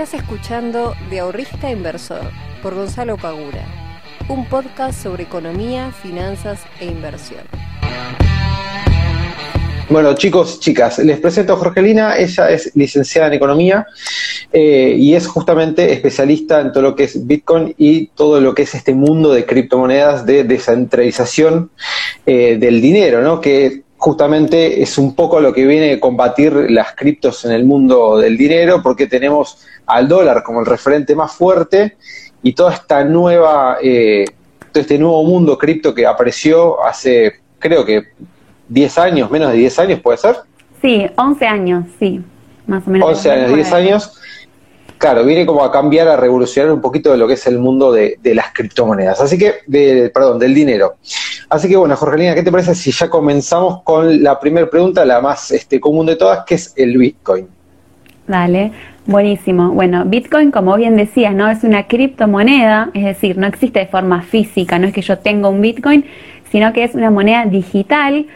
Estás escuchando De Ahorrista Inversor por Gonzalo Pagura, un podcast sobre economía, finanzas e inversión. Bueno, chicos, chicas, les presento a Jorgelina. Ella es licenciada en Economía eh, y es justamente especialista en todo lo que es Bitcoin y todo lo que es este mundo de criptomonedas, de descentralización eh, del dinero, ¿no? Que justamente es un poco lo que viene a combatir las criptos en el mundo del dinero, porque tenemos al dólar como el referente más fuerte y toda esta nueva, eh, todo este nuevo mundo cripto que apareció hace, creo que 10 años, menos de 10 años, ¿puede ser? Sí, 11 años, sí, más o menos. 11 años, 10 años. Claro, viene como a cambiar, a revolucionar un poquito de lo que es el mundo de, las criptomonedas. Así que, de, perdón, del dinero. Así que bueno, Jorgelina, ¿qué te parece si ya comenzamos con la primera pregunta, la más este, común de todas, que es el Bitcoin? Dale, buenísimo. Bueno, Bitcoin, como bien decías, ¿no? Es una criptomoneda, es decir, no existe de forma física, no es que yo tenga un Bitcoin, sino que es una moneda digital.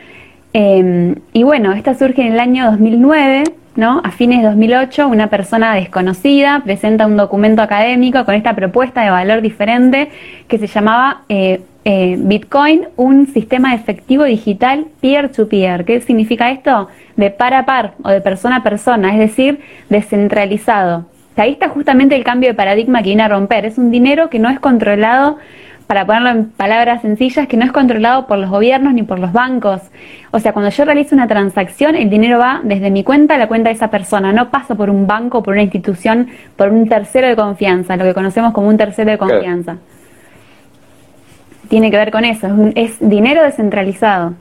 Em, y bueno, esta surge en el año 2009 ¿no? A fines de 2008, una persona desconocida presenta un documento académico con esta propuesta de valor diferente que se llamaba eh, eh, Bitcoin, un sistema efectivo digital peer-to-peer. ¿Qué significa esto? De par a par o de persona a persona, es decir, descentralizado. ahí está justamente el cambio de paradigma que viene a romper. Es un dinero que no es controlado para ponerlo en palabras sencillas, que no es controlado por los gobiernos ni por los bancos. O sea, cuando yo realizo una transacción, el dinero va desde mi cuenta a la cuenta de esa persona, no pasa por un banco, por una institución, por un tercero de confianza, lo que conocemos como un tercero de confianza. Tiene que ver con eso, es, es dinero descentralizado.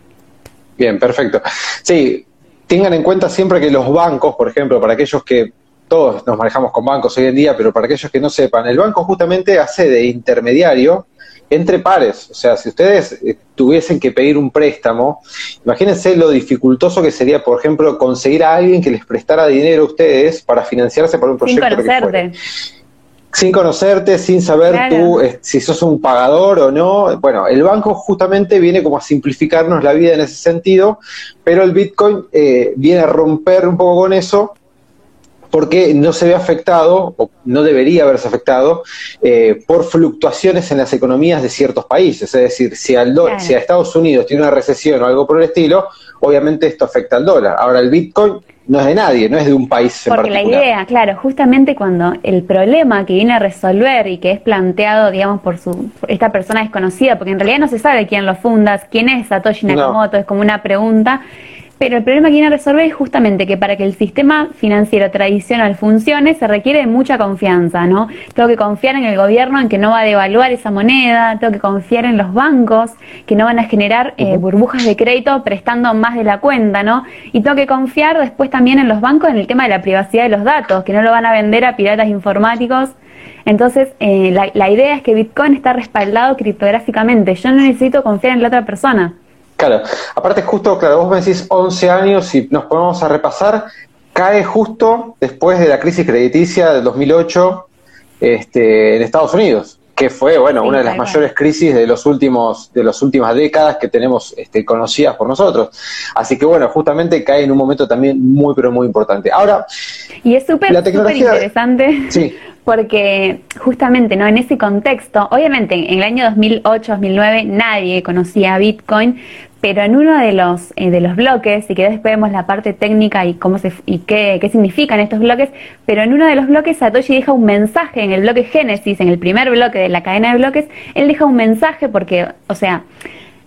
Bien, perfecto. Sí, tengan en cuenta siempre que los bancos, por ejemplo, para aquellos que todos nos manejamos con bancos hoy en día, pero para aquellos que no sepan, el banco justamente hace de intermediario entre pares. O sea, si ustedes eh, tuviesen que pedir un préstamo, imagínense lo dificultoso que sería, por ejemplo, conseguir a alguien que les prestara dinero a ustedes para financiarse para un proyecto sin conocerte. Sin conocerte, sin saber tú eh, si sos un pagador o no. Bueno, el banco justamente viene como a simplificarnos la vida en ese sentido, pero el Bitcoin eh, viene a romper un poco con eso porque no se ve afectado, o no debería haberse afectado, eh, por fluctuaciones en las economías de ciertos países. Es decir, si, al si a Estados Unidos tiene una recesión o algo por el estilo, obviamente esto afecta al dólar. Ahora, el Bitcoin no es de nadie, no es de un país en Porque la idea, claro, justamente cuando el problema que viene a resolver y que es planteado, digamos, por su esta persona desconocida, porque en realidad no se sabe quién lo funda, quién es Satoshi Nakamoto, es como una pregunta, pero el problema que viene a resolver es justamente que para que el sistema financiero tradicional funcione se requiere de mucha confianza, ¿no? Tengo que confiar en el gobierno en que no va a devaluar esa moneda, tengo que confiar en los bancos que no van a generar eh, burbujas de crédito prestando más de la cuenta, ¿no? Y tengo que confiar después también en los bancos en el tema de la privacidad de los datos, que no lo van a vender a piratas informáticos. Entonces, eh, la, la idea es que Bitcoin está respaldado criptográficamente. Yo no necesito confiar en la otra persona. Claro, aparte justo, claro, vos me decís 11 años y nos ponemos a repasar, cae justo después de la crisis crediticia del 2008 este, en Estados Unidos, que fue, bueno, una de las mayores crisis de los últimos de las últimas décadas que tenemos este, conocidas por nosotros. Así que bueno, justamente cae en un momento también muy pero muy importante. Ahora, y es súper interesante. Sí porque justamente no en ese contexto, obviamente en el año 2008-2009 nadie conocía Bitcoin, pero en uno de los eh, de los bloques y que después vemos la parte técnica y cómo se y qué, qué significan estos bloques, pero en uno de los bloques Satoshi deja un mensaje en el bloque Génesis, en el primer bloque de la cadena de bloques, él deja un mensaje porque, o sea,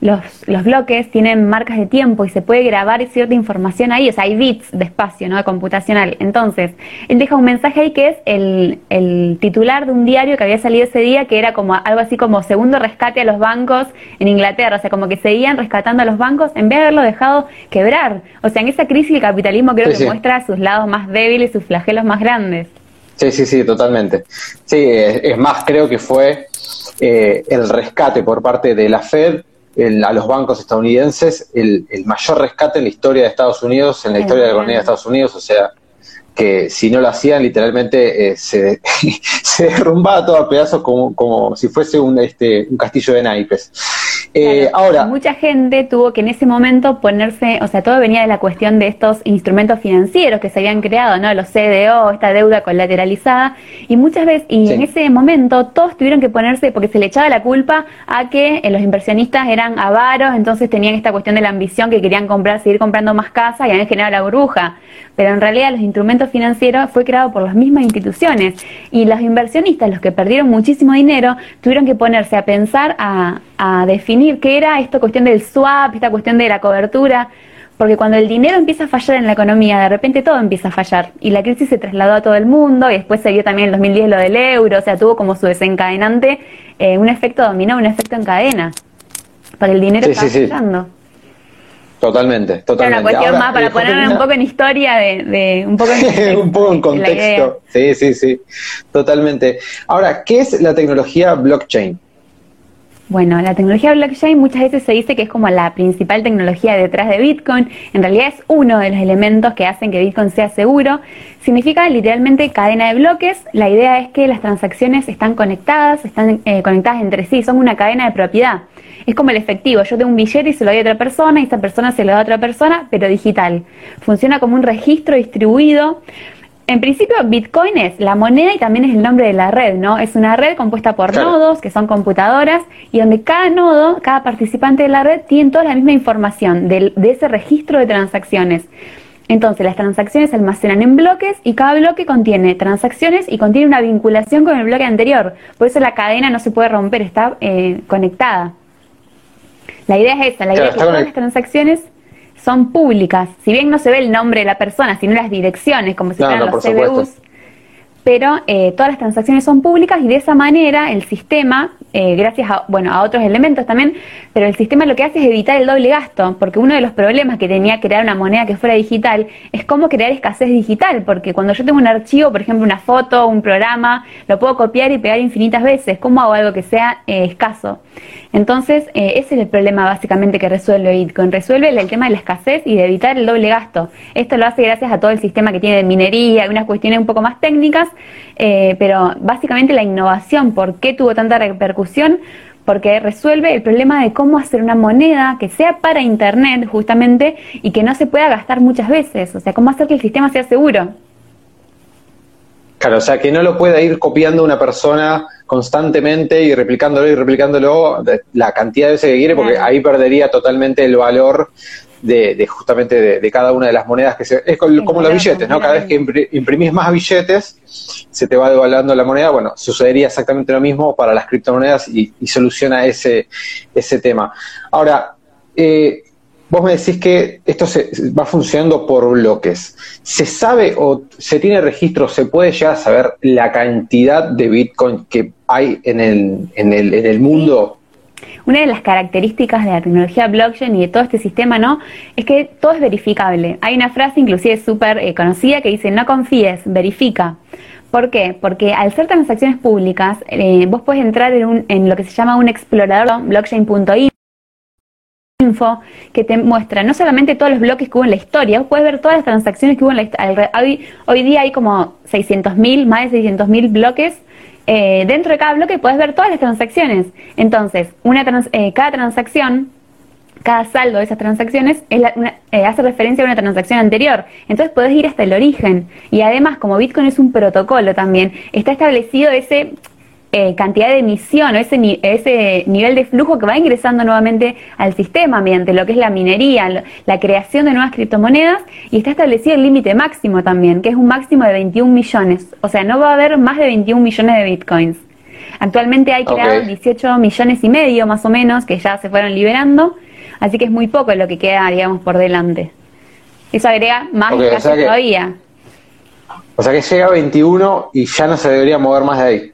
los, los, bloques tienen marcas de tiempo y se puede grabar cierta información ahí, o sea, hay bits de espacio, ¿no? Computacional. Entonces, él deja un mensaje ahí que es el, el, titular de un diario que había salido ese día, que era como algo así como segundo rescate a los bancos en Inglaterra, o sea, como que seguían rescatando a los bancos en vez de haberlo dejado quebrar. O sea, en esa crisis el capitalismo creo que muestra sus lados más débiles, sus flagelos más grandes. Sí, sí, sí, totalmente. Sí, es más, creo que fue eh, el rescate por parte de la Fed a los bancos estadounidenses el, mayor rescate en la historia de Estados Unidos, en la historia de la economía de Estados Unidos, o sea, que si no lo hacían, literalmente eh, se, se derrumbaba todo a pedazos como, como si fuese un, este, un castillo de naipes. Eh, ahora, mucha gente tuvo que en ese momento ponerse, o sea, todo venía de la cuestión de estos instrumentos financieros que se habían creado, ¿no? Los CDO, esta deuda colateralizada, y muchas veces, y en ese momento todos tuvieron que ponerse, porque se le echaba la culpa a que eh, los inversionistas eran avaros, entonces tenían esta cuestión de la ambición que querían comprar, seguir comprando más casas y habían generado la burbuja. Pero en realidad los instrumentos financieros fue creado por las mismas instituciones y los inversionistas, los que perdieron muchísimo dinero, tuvieron que ponerse a pensar, a, a definir qué era esta cuestión del swap, esta cuestión de la cobertura, porque cuando el dinero empieza a fallar en la economía, de repente todo empieza a fallar. Y la crisis se trasladó a todo el mundo, y después se vio también en 2010 lo del euro, o sea, tuvo como su desencadenante eh, un efecto dominó, un efecto en cadena. Para el dinero sí, fallando. Totalmente, totalmente. Una cuestión más para ponerme un poco en historia de, un poco en un poco en contexto. Sí, sí, sí, totalmente. Ahora, ¿qué es la tecnología blockchain? Bueno, la tecnología blockchain muchas veces se dice que es como la principal tecnología detrás de Bitcoin. En realidad es uno de los elementos que hacen que Bitcoin sea seguro. Significa literalmente cadena de bloques. La idea es que las transacciones están conectadas, están eh, conectadas entre sí, son una cadena de propiedad. Es como el efectivo. Yo tengo un billete y se lo doy a otra persona y esa persona se lo da a otra persona, pero digital. Funciona como un registro distribuido en principio, Bitcoin es la moneda y también es el nombre de la red, ¿no? Es una red compuesta por nodos, que son computadoras, y donde cada nodo, cada participante de la red, tiene toda la misma información de, ese registro de transacciones. Entonces, las transacciones se almacenan en bloques y cada bloque contiene transacciones y contiene una vinculación con el bloque anterior. Por eso la cadena no se puede romper, está eh, conectada. La idea es esa, la idea es que todas las transacciones son públicas. Si bien no se ve el nombre de la persona, sino las direcciones, como si fueran los CBUs, pero eh, todas las transacciones son públicas y de esa manera el sistema, eh, gracias a, bueno, a otros elementos también, pero el sistema lo que hace es evitar el doble gasto, porque uno de los problemas que tenía crear una moneda que fuera digital es cómo crear escasez digital, porque cuando yo tengo un archivo, por ejemplo, una foto, un programa, lo puedo copiar y pegar infinitas veces. ¿Cómo hago algo que sea eh, escaso? Entonces, ese es el problema básicamente que resuelve Bitcoin. Resuelve el tema de la escasez y de evitar el doble gasto. Esto lo hace gracias a todo el sistema que tiene de minería unas cuestiones un poco más técnicas eh, pero básicamente la innovación, ¿por qué tuvo tanta repercusión? Porque resuelve el problema de cómo hacer una moneda que sea para Internet justamente y que no se pueda gastar muchas veces, o sea, cómo hacer que el sistema sea seguro. Claro, o sea, que no lo pueda ir copiando una persona constantemente y replicándolo y replicándolo la cantidad de veces que quiere, porque ahí perdería totalmente el valor de, justamente de, cada una de las monedas que se... Es como, los billetes, ¿no? Cada vez que imprimís más billetes, se te va devaluando la moneda. Bueno, sucedería exactamente lo mismo para las criptomonedas y, soluciona ese, ese tema. Ahora, eh, vos me decís que esto se, va funcionando por bloques. ¿Se sabe o se tiene registro, se puede ya saber la cantidad de Bitcoin que hay en el, en el, en el mundo? Una de las características de la tecnología blockchain y de todo este sistema, ¿no? Es que todo es verificable. Hay una frase inclusive súper eh, conocida que dice, no confíes, verifica. ¿Por qué? Porque al ser transacciones públicas, eh, vos puedes entrar en, un, en lo que se llama un explorador blockchain.info que te muestra no solamente todos los bloques que hubo en la historia, puedes ver todas las transacciones que hubo en la historia. Hoy, hoy día hay como 600.000, más de 600.000 bloques eh, dentro de cada bloque puedes ver todas las transacciones. Entonces, una eh, cada transacción, cada saldo de esas transacciones es eh, hace referencia a una transacción anterior. Entonces puedes ir hasta el origen. Y además, como Bitcoin es un protocolo también, está establecido ese eh, cantidad de emisión o ese, ese nivel de flujo que va ingresando nuevamente al sistema mediante lo que es la minería, la creación de nuevas criptomonedas y está establecido el límite máximo también, que es un máximo de 21 millones. O sea, no va a haber más de 21 millones de bitcoins. Actualmente hay creados 18 millones y medio más o menos que ya se fueron liberando, así que es muy poco lo que queda, digamos, por delante. Eso agrega más okay, todavía. O sea que llega a 21 y ya no se debería mover más de ahí.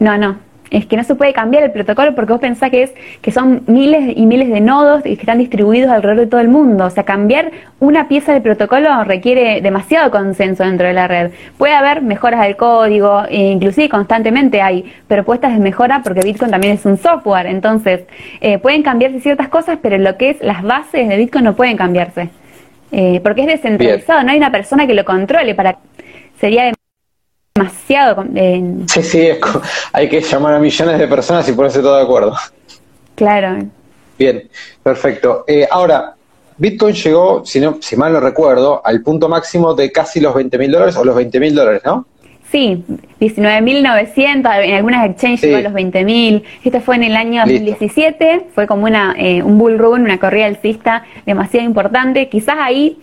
No, no. Es que no se puede cambiar el protocolo porque vos pensás que es que son miles y miles de nodos que están distribuidos alrededor de todo el mundo. O sea, cambiar una pieza del protocolo requiere demasiado consenso dentro de la red. Puede haber mejoras del código, e inclusive constantemente hay propuestas de mejora porque Bitcoin también es un software. Entonces, eh, pueden cambiarse ciertas cosas, pero lo que es las bases de Bitcoin no pueden cambiarse. Eh, porque es descentralizado, no hay una persona que lo controle para... Sería demasiado... Sí, sí, hay que llamar a millones de personas y ponerse todo de acuerdo. Claro. Bien, perfecto. Eh, ahora, Bitcoin llegó, si, no, si mal no recuerdo, al punto máximo de casi los 20 mil dólares o los 20 mil dólares, ¿no? Sí, 19.900, en algunas exchanges llegó a los 20.000. Este fue en el año 2017, fue como una, eh, un bull run, una corrida alcista demasiado importante. Quizás ahí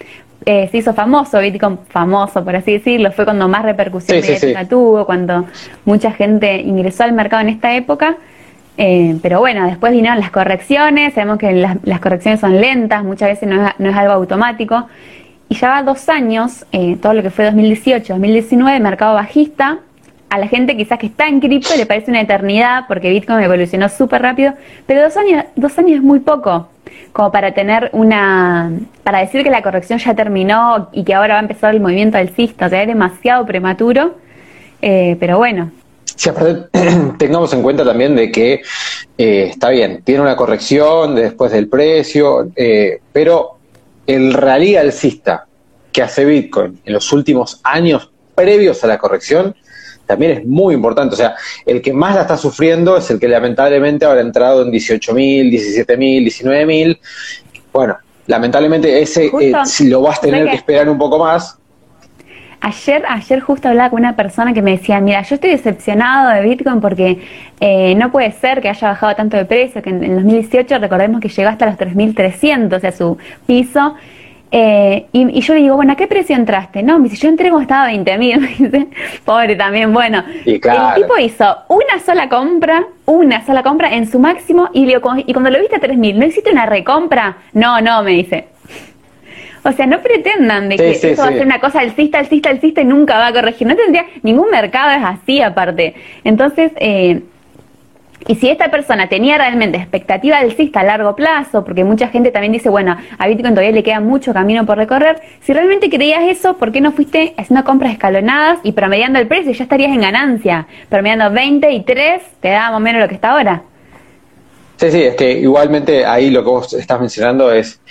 eh, se hizo famoso, Bitcoin famoso, por así decirlo, fue cuando más repercusión tuvo, cuando mucha gente ingresó al mercado en esta época. Eh, pero bueno, después vinieron las correcciones, sabemos que las, correcciones son lentas, muchas veces no es, no es, algo automático. Y ya va dos años, eh, todo lo que fue 2018, 2019, mercado bajista. A la gente quizás que está en cripto le parece una eternidad porque Bitcoin evolucionó súper rápido, pero dos años, dos años es muy poco como para tener una, para decir que la corrección ya terminó y que ahora va a empezar el movimiento alcista, o sea, es demasiado prematuro, eh, pero bueno, Sí, tengamos en cuenta también de que eh, está bien, tiene una corrección después del precio, eh, pero el rally alcista que hace Bitcoin en los últimos años previos a la corrección también es muy importante. O sea, el que más la está sufriendo es el que lamentablemente habrá entrado en 18.000, 17.000, 19.000. Bueno, lamentablemente ese eh, si lo vas a tener que esperar un poco más Ayer, ayer justo hablaba con una persona que me decía, mira, yo estoy decepcionado de Bitcoin porque eh, no puede ser que haya bajado tanto de precio, que en, el 2018 recordemos que llegó hasta los 3.300, o sea, su piso. Eh, y, yo le digo, bueno, ¿a qué precio entraste? No, me dice, yo entré como estaba 20.000. Pobre también, bueno. El tipo hizo una sola compra, una sola compra en su máximo y, y cuando lo viste a 3.000, ¿no hiciste una recompra? No, no, me dice. O sea, no pretendan de que eso va a ser una cosa alcista, alcista, alcista y nunca va a corregir. No tendría, ningún mercado es así aparte. Entonces, eh, y si esta persona tenía realmente expectativa alcista a largo plazo, porque mucha gente también dice, bueno, a Bitcoin todavía le queda mucho camino por recorrer, si realmente creías eso, ¿por qué no fuiste haciendo compras escalonadas y promediando el precio? Ya estarías en ganancia. Promediando 20 y 3, te da más o menos lo que está ahora. Sí, sí, es que igualmente ahí lo que vos estás mencionando es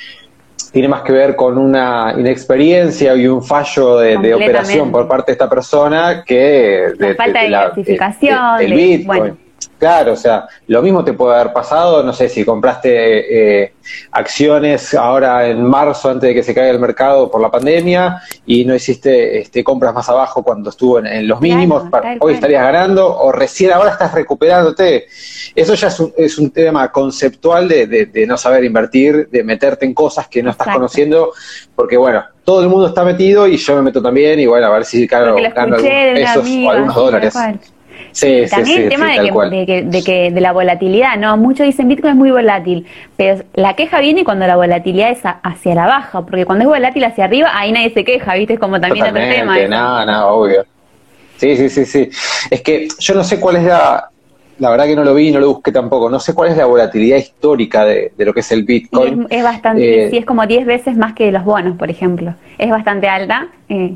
tiene más que ver con una inexperiencia y un fallo de, operación por parte de esta persona que de, falta de, la, Bitcoin. Claro, o sea, lo mismo te puede haber pasado, no sé, si compraste eh, acciones ahora en marzo antes de que se caiga el mercado por la pandemia y no hiciste este, compras más abajo cuando estuvo en, los mínimos, hoy estarías ganando o recién ahora estás recuperándote. Eso ya es un, es un tema conceptual de, de, no saber invertir, de meterte en cosas que no estás conociendo, porque bueno, todo el mundo está metido y yo me meto también y bueno, a ver si gano, algunos pesos o algunos dólares. Sí, También el tema de, que, de, que, de, la volatilidad, ¿no? Muchos dicen Bitcoin es muy volátil, pero la queja viene cuando la volatilidad es hacia la baja, porque cuando es volátil hacia arriba, ahí nadie se queja, ¿viste? Es como también otro tema. No, no, obvio. Sí, sí, sí, sí. Es que yo no sé cuál es la, la verdad que no lo vi y no lo busqué tampoco. No sé cuál es la volatilidad histórica de, lo que es el Bitcoin. Es, bastante, eh, sí, es como 10 veces más que los bonos, por ejemplo. Es bastante alta. Eh,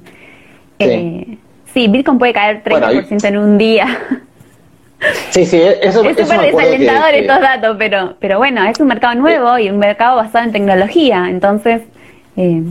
sí. Eh, Sí, Bitcoin puede caer 30% en un día. Sí, sí, eso es súper desalentador estos datos, pero, pero bueno, es un mercado nuevo y un mercado basado en tecnología, entonces... Eh...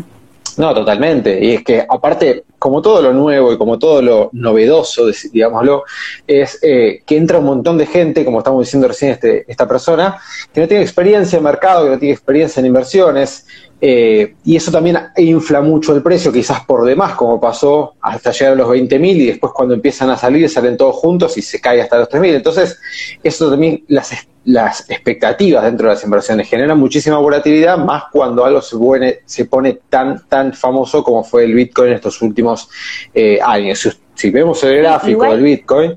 No, totalmente. Y es que aparte, como todo lo nuevo y como todo lo novedoso, digámoslo, es eh, que entra un montón de gente, como estamos diciendo recién este, esta persona, que no tiene experiencia en mercado, que no tiene experiencia en inversiones, eh, y eso también infla mucho el precio, quizás por demás, como pasó hasta llegar a los 20.000 y después cuando empiezan a salir salen todos juntos y se cae hasta los 3.000. Entonces, eso también, las, las expectativas dentro de las inversiones generan muchísima volatilidad, más cuando algo se pone, se pone tan, tan famoso como fue el Bitcoin en estos últimos eh, años. Si, vemos el gráfico del Bitcoin,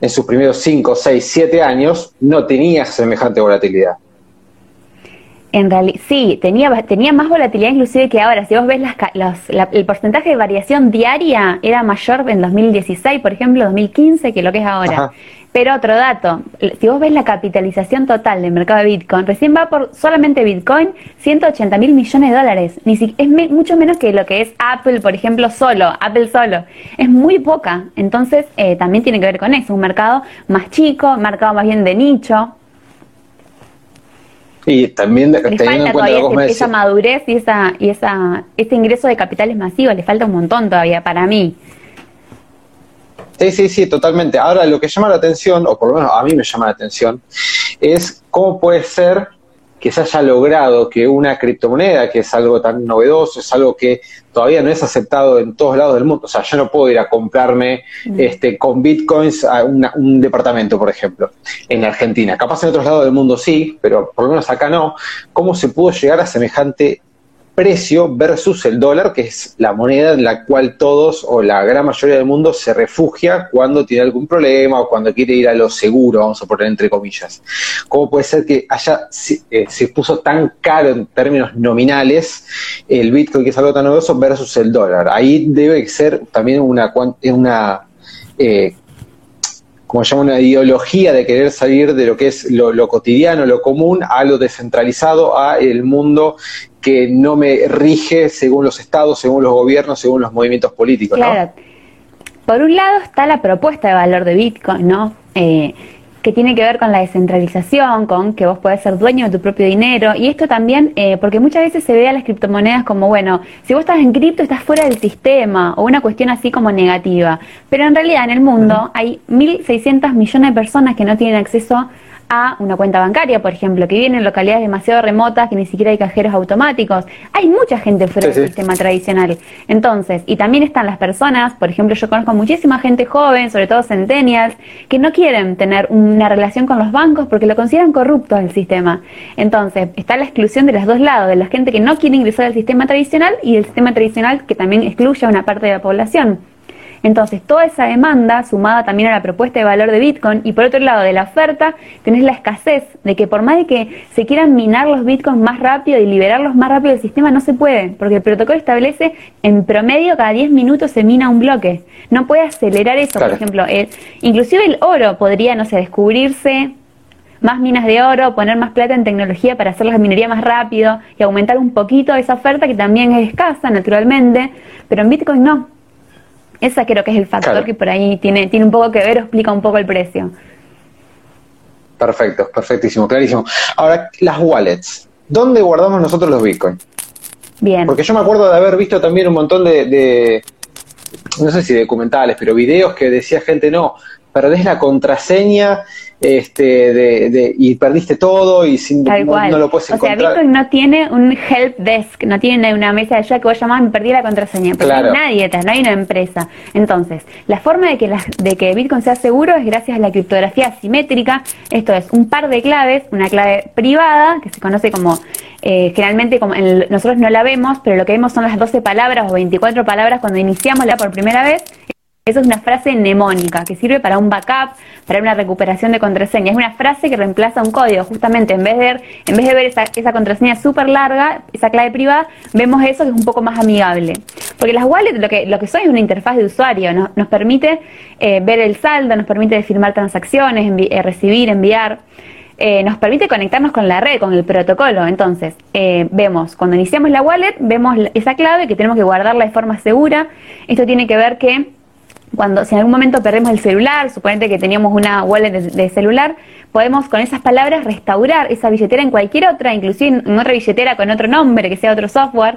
en sus primeros 5, 6, 7 años, no tenía semejante volatilidad. En realidad, sí, tenía, tenía más volatilidad inclusive que ahora. Si vos ves las, el porcentaje de variación diaria era mayor en 2016, por ejemplo, 2015, que lo que es ahora. Pero otro dato, si vos ves la capitalización total del mercado de Bitcoin, recién va por solamente Bitcoin 180 mil millones de dólares. Ni si, es mucho menos que lo que es Apple, por ejemplo, solo, Apple solo. Es muy poca. Entonces, eh, también tiene que ver con eso, un mercado más chico, mercado más bien de nicho. Y también le falta todavía esa madurez y esa y esa ese ingreso de capitales masivos, le falta un montón todavía para mí. Sí, sí, sí, totalmente. Ahora lo que llama la atención, o por lo menos a mí me llama la atención, es cómo puede ser que se haya logrado que una criptomoneda, que es algo tan novedoso, es algo que todavía no es aceptado en todos lados del mundo. O sea, yo no puedo ir a comprarme mm. este, con bitcoins a un departamento, por ejemplo, en Argentina. Capaz en otros lados del mundo sí, pero por lo menos acá no. ¿Cómo se pudo llegar a semejante precio versus el dólar, que es la moneda en la cual todos o la gran mayoría del mundo se refugia cuando tiene algún problema o cuando quiere ir a lo seguro, vamos a poner entre comillas. ¿Cómo puede ser que haya, eh, se puso tan caro en términos nominales el Bitcoin, que es algo tan novedoso, versus el dólar? Ahí debe ser también una, una eh, como llama una ideología de querer salir de lo que es lo, lo, cotidiano, lo común, a lo descentralizado, a el mundo que no me rige según los estados, según los gobiernos, según los movimientos políticos. Claro. Por un lado está la propuesta de valor de Bitcoin, ¿no? Eh, que tiene que ver con la descentralización, con que vos podés ser dueño de tu propio dinero. Y esto también, eh, porque muchas veces se ve a las criptomonedas como, bueno, si vos estás en cripto estás fuera del sistema, o una cuestión así como negativa. Pero en realidad en el mundo hay 1.600 millones de personas que no tienen acceso a una cuenta bancaria, por ejemplo, que viven en localidades demasiado remotas, que ni siquiera hay cajeros automáticos. Hay mucha gente fuera del sistema tradicional. Entonces, y también están las personas, por ejemplo, yo conozco muchísima gente joven, sobre todo centennials, que no quieren tener una relación con los bancos porque lo consideran corrupto el sistema. Entonces, está la exclusión de los dos lados, de la gente que no quiere ingresar al sistema tradicional y del sistema tradicional que también excluye a una parte de la población. Entonces, toda esa demanda, sumada también a la propuesta de valor de Bitcoin, y por otro lado de la oferta, tenés la escasez de que por más de que se quieran minar los Bitcoins más rápido y liberarlos más rápido del sistema, no se puede, porque el protocolo establece en promedio cada 10 minutos se mina un bloque. No puede acelerar eso, por ejemplo. inclusive el oro podría, no sé, descubrirse más minas de oro, poner más plata en tecnología para hacer la minería más rápido y aumentar un poquito esa oferta que también es escasa naturalmente, pero en Bitcoin no. Esa creo que es el factor que por ahí tiene, tiene un poco que ver o explica un poco el precio. Perfecto, perfectísimo, clarísimo. Ahora, las wallets. ¿Dónde guardamos nosotros los bitcoins? Bien. Porque yo me acuerdo de haber visto también un montón de, de no sé si documentales, pero videos que decía gente, no, perdés la contraseña este, de, y perdiste todo y sin, no, lo puedes encontrar. O sea, Bitcoin no tiene un help desk, no tiene una mesa de ayuda que vos llamás me perdí la contraseña, porque no hay nadie no hay una empresa. Entonces, la forma de que, de que Bitcoin sea seguro es gracias a la criptografía asimétrica, esto es un par de claves, una clave privada, que se conoce como, eh, generalmente como nosotros no la vemos, pero lo que vemos son las 12 palabras o 24 palabras cuando iniciamos la por primera vez, eso es una frase mnemónica que sirve para un backup, para una recuperación de contraseña. Es una frase que reemplaza un código. Justamente en vez de ver, esa, esa contraseña súper larga, esa clave privada, vemos eso que es un poco más amigable. Porque las wallets lo que, lo que son es una interfaz de usuario. Nos permite eh, ver el saldo, nos permite firmar transacciones, eh, recibir, enviar. Eh, nos permite conectarnos con la red, con el protocolo. Entonces, vemos, cuando iniciamos la wallet, vemos esa clave que tenemos que guardarla de forma segura. Esto tiene que ver que cuando si en algún momento perdemos el celular, suponete que teníamos una wallet de, celular, podemos con esas palabras restaurar esa billetera en cualquier otra, inclusive en otra billetera con otro nombre, que sea otro software,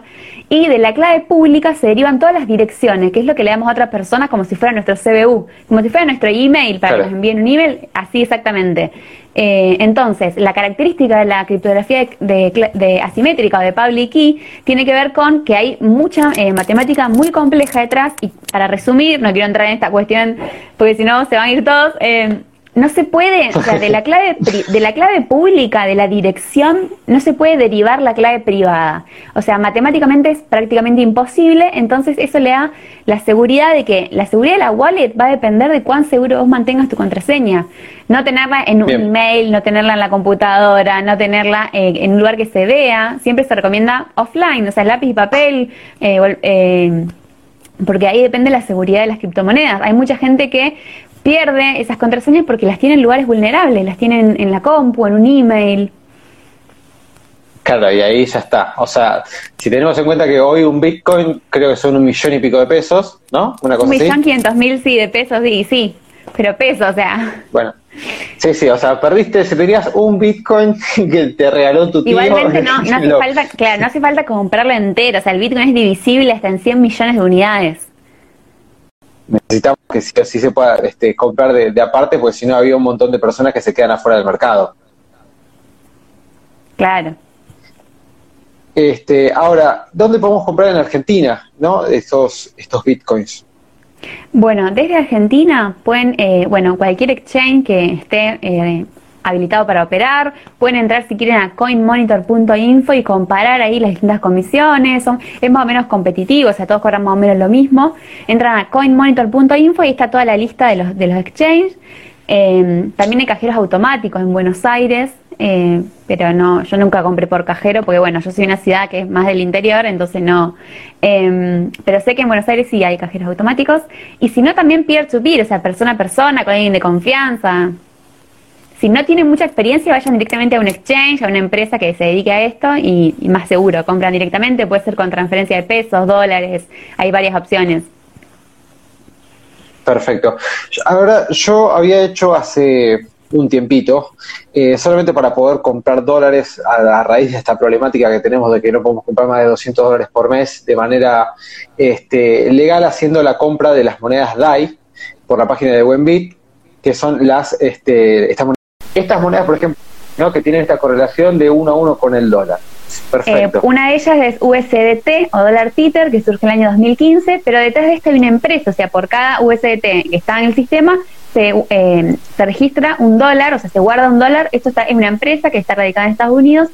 y de la clave pública se derivan todas las direcciones, que es lo que le damos a otras personas como si fuera nuestro CBU, como si fuera nuestro email, para que nos envíen un email, así exactamente. Eh, entonces, la característica de la criptografía de, asimétrica o de public key tiene que ver con que hay mucha eh, matemática muy compleja detrás y para resumir, no quiero entrar en esta cuestión porque si no se van a ir todos, eh, no se puede, o sea, de la clave de la clave pública, de la dirección, no se puede derivar la clave privada. O sea, matemáticamente es prácticamente imposible, entonces eso le da la seguridad de que la seguridad de la wallet va a depender de cuán seguro vos mantengas tu contraseña. No tenerla en un email, no tenerla en la computadora, no tenerla eh, en un lugar que se vea, siempre se recomienda offline, o sea, lápiz y papel, eh, eh, porque ahí depende la seguridad de las criptomonedas. Hay mucha gente que pierde esas contraseñas porque las tiene en lugares vulnerables, las tienen en la compu, en un email. Claro, y ahí ya está. O sea, si tenemos en cuenta que hoy un Bitcoin creo que son un millón y pico de pesos, ¿no? Una cosa un millón quinientos mil, sí, de pesos, sí, sí. Pero pesos, o sea. Bueno. Sí, sí, o sea, perdiste, si tenías un Bitcoin que te regaló tu tío. Igualmente no, no hace falta, claro, no hace falta comprarlo entero, o sea, el Bitcoin es divisible hasta en 100 millones de unidades necesitamos que sí, se pueda este, comprar de, aparte, porque si no había un montón de personas que se quedan afuera del mercado. Claro. Este, ahora, ¿dónde podemos comprar en Argentina ¿no? estos, estos bitcoins? Bueno, desde Argentina pueden, eh, bueno, cualquier exchange que esté eh, habilitado para operar, pueden entrar si quieren a coinmonitor.info y comparar ahí las distintas comisiones, son, es más o menos competitivo, o sea, todos cobran más o menos lo mismo. Entran a coinmonitor.info y está toda la lista de los, de los exchanges. Eh, también hay cajeros automáticos en Buenos Aires, eh, pero no, yo nunca compré por cajero porque bueno, yo soy una ciudad que es más del interior, entonces no. Em, pero sé que en Buenos Aires sí hay cajeros automáticos y si no también peer-to-peer, o sea, persona a persona, con alguien de confianza. Si no tienen mucha experiencia, vayan directamente a un exchange, a una empresa que se dedique a esto y, más seguro, compran directamente, puede ser con transferencia de pesos, dólares, hay varias opciones. Perfecto. Ahora, yo había hecho hace un tiempito, eh, solamente para poder comprar dólares a, raíz de esta problemática que tenemos de que no podemos comprar más de 200 dólares por mes de manera este, legal haciendo la compra de las monedas DAI por la página de Buenbit, que son las este, estas, monedas, estas monedas, por ejemplo, ¿no? que tienen esta correlación de uno a uno con el dólar. Perfecto. Eh, una de ellas es USDT o dólar Tether, que surge en el año 2015, pero detrás de esta hay una empresa, o sea, por cada USDT que está en el sistema, se, eh, se registra un dólar, o sea, se guarda un dólar. Esto está en una empresa que está radicada en Estados Unidos.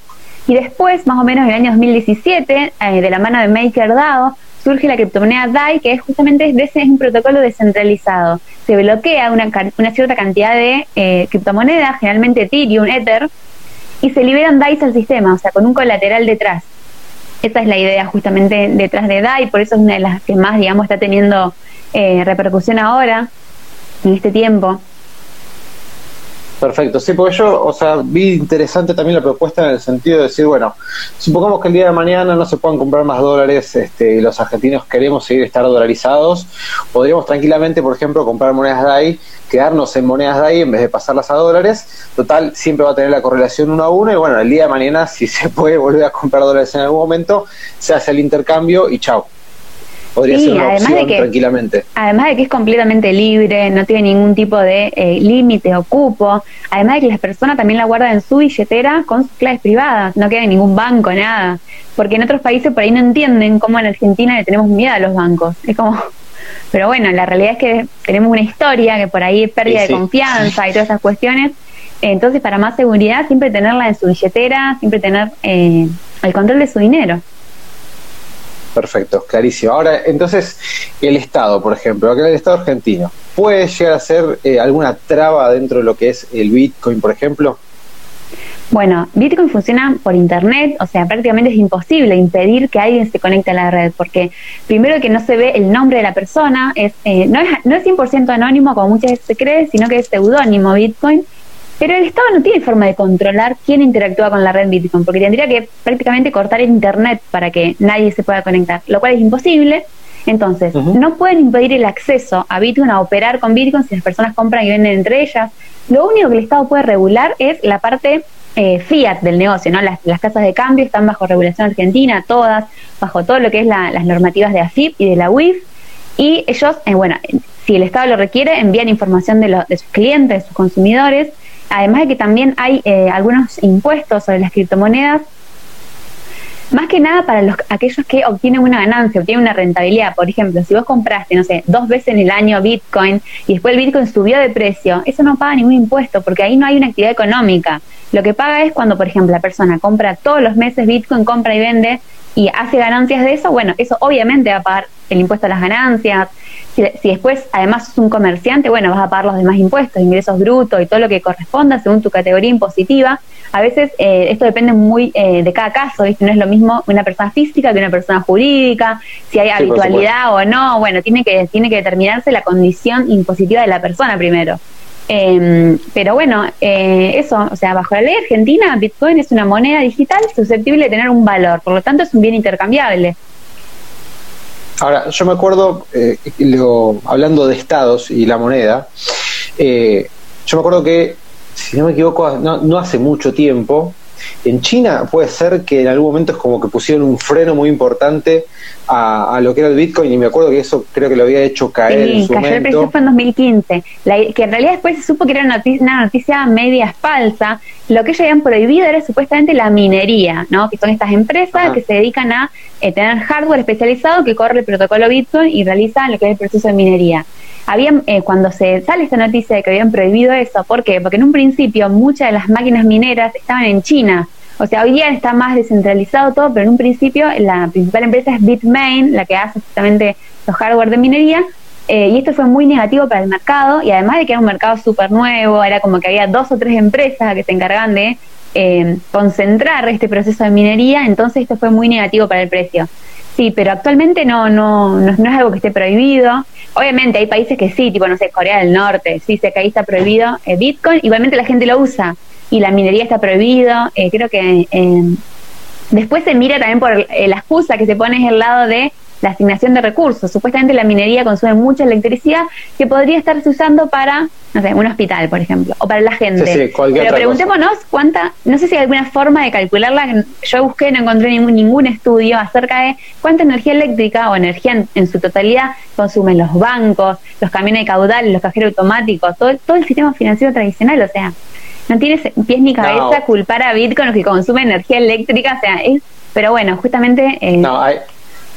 Y después, más o menos en el año 2017, eh, de la mano de MakerDAO, surge la criptomoneda DAI, que es justamente ese, es un protocolo descentralizado. Se bloquea una, una cierta cantidad de eh, criptomonedas, generalmente Ethereum, Ether, y se liberan DAIs al sistema, o sea, con un colateral detrás. Esa es la idea justamente detrás de DAI, por eso es una de las que más, digamos, está teniendo repercusión ahora en este tiempo. Perfecto, sí, porque yo, o sea, vi interesante también la propuesta en el sentido de decir, bueno, supongamos que el día de mañana no se puedan comprar más dólares este, y los argentinos queremos seguir estar dolarizados, podríamos tranquilamente, por ejemplo, comprar monedas DAI, quedarnos en monedas DAI en vez de pasarlas a dólares, total, siempre va a tener la correlación uno a uno y bueno, el día de mañana, si se puede volver a comprar dólares en algún momento, se hace el intercambio y chao podría ser una además de que, tranquilamente. Además de que es completamente libre, no tiene ningún tipo de eh, límite o cupo, además de que las personas también la guardan en su billetera con sus claves privadas, no queda en ningún banco, nada. Porque en otros países por ahí no entienden cómo en Argentina le tenemos miedo a los bancos. Es como... Pero bueno, la realidad es que tenemos una historia que por ahí es pérdida de confianza y todas esas cuestiones. Entonces, para más seguridad, siempre tenerla en su billetera, siempre tener eh, el control de su dinero. Perfecto, clarísimo. Ahora, entonces, el Estado, por ejemplo, acá el Estado argentino, ¿puede llegar a ser eh, alguna traba dentro de lo que es el Bitcoin, por ejemplo? Bueno, Bitcoin funciona por Internet, o sea, prácticamente es imposible impedir que alguien se conecte a la red, porque primero que no se ve el nombre de la persona, es, eh, no es no es 100% anónimo como muchas veces se cree, sino que es seudónimo Bitcoin, pero el Estado no tiene forma de controlar quién interactúa con la red Bitcoin, porque tendría que prácticamente cortar el Internet para que nadie se pueda conectar, lo cual es imposible. Entonces, no pueden impedir el acceso a Bitcoin, a operar con Bitcoin si las personas compran y venden entre ellas. Lo único que el Estado puede regular es la parte eh, fiat del negocio, ¿no? Las, casas de cambio están bajo regulación argentina, todas, bajo todo lo que es las normativas de AFIP y de la UIF, y ellos, eh, bueno, si el Estado lo requiere, envían información de, de sus clientes, de sus consumidores, además de que también hay eh, algunos impuestos sobre las criptomonedas, más que nada para los, aquellos que obtienen una ganancia, obtienen una rentabilidad. Por ejemplo, si vos compraste, no sé, dos veces en el año Bitcoin y después el Bitcoin subió de precio, eso no paga ningún impuesto porque ahí no hay una actividad económica. Lo que paga es cuando, por ejemplo, la persona compra todos los meses Bitcoin, compra y vende y hace ganancias de eso, bueno, eso obviamente va a pagar el impuesto a las ganancias, si, después además es un comerciante, bueno, vas a pagar los demás impuestos, ingresos brutos y todo lo que corresponda según tu categoría impositiva. A veces eh, esto depende muy eh, de cada caso, ¿viste? No es lo mismo una persona física que una persona jurídica, si hay habitualidad o no, bueno, tiene que, tiene que determinarse la condición impositiva de la persona primero. Em, pero bueno, eh, eso, o sea, bajo la ley argentina, Bitcoin es una moneda digital susceptible de tener un valor, por lo tanto es un bien intercambiable. Ahora, yo me acuerdo, eh, hablando de estados y la moneda, eh, yo me acuerdo que, si no me equivoco, no, hace mucho tiempo, En China puede ser que en algún momento es como que pusieron un freno muy importante a, lo que era el Bitcoin y me acuerdo que eso creo que lo había hecho caer en su cayó momento. el precio fue en 2015, que en realidad después se supo que era una noticia, una noticia media falsa. Lo que ellos habían prohibido era supuestamente la minería, ¿no? que son estas empresas que se dedican a eh, tener hardware especializado que corre el protocolo Bitcoin y realiza lo que es el proceso de minería. Habían, eh, cuando se sale esta noticia de que habían prohibido eso, ¿por qué? Porque en un principio muchas de las máquinas mineras estaban en China, o sea, hoy día está más descentralizado todo, pero en un principio la principal empresa es Bitmain, la que hace justamente los hardware de minería, eh, y esto fue muy negativo para el mercado, y además de que era un mercado súper nuevo, era como que había dos o tres empresas que se encargaban de eh, concentrar este proceso de minería, entonces esto fue muy negativo para el precio. Sí, pero actualmente no, no, no, es algo que esté prohibido. Obviamente hay países que sí, tipo, no sé, Corea del Norte, sí, sé que ahí está prohibido eh, Bitcoin, igualmente la gente lo usa y la minería está prohibido. Eh, creo que eh, después se mira también por eh, la excusa que se pone es el lado de la asignación de recursos. Supuestamente la minería consume mucha electricidad que podría estarse usando para, no sé, un hospital, por ejemplo, o para la gente. Pero preguntémonos cuánta, no sé si hay alguna forma de calcularla. Yo busqué, no encontré ningún, ningún estudio acerca de cuánta energía eléctrica o energía en, su totalidad consumen los bancos, los camiones de caudal, los cajeros automáticos, todo, todo el sistema financiero tradicional. O sea, no tiene pies ni cabeza culpar a Bitcoin que consume energía eléctrica, o sea, es, pero bueno, justamente... Eh, no, hay,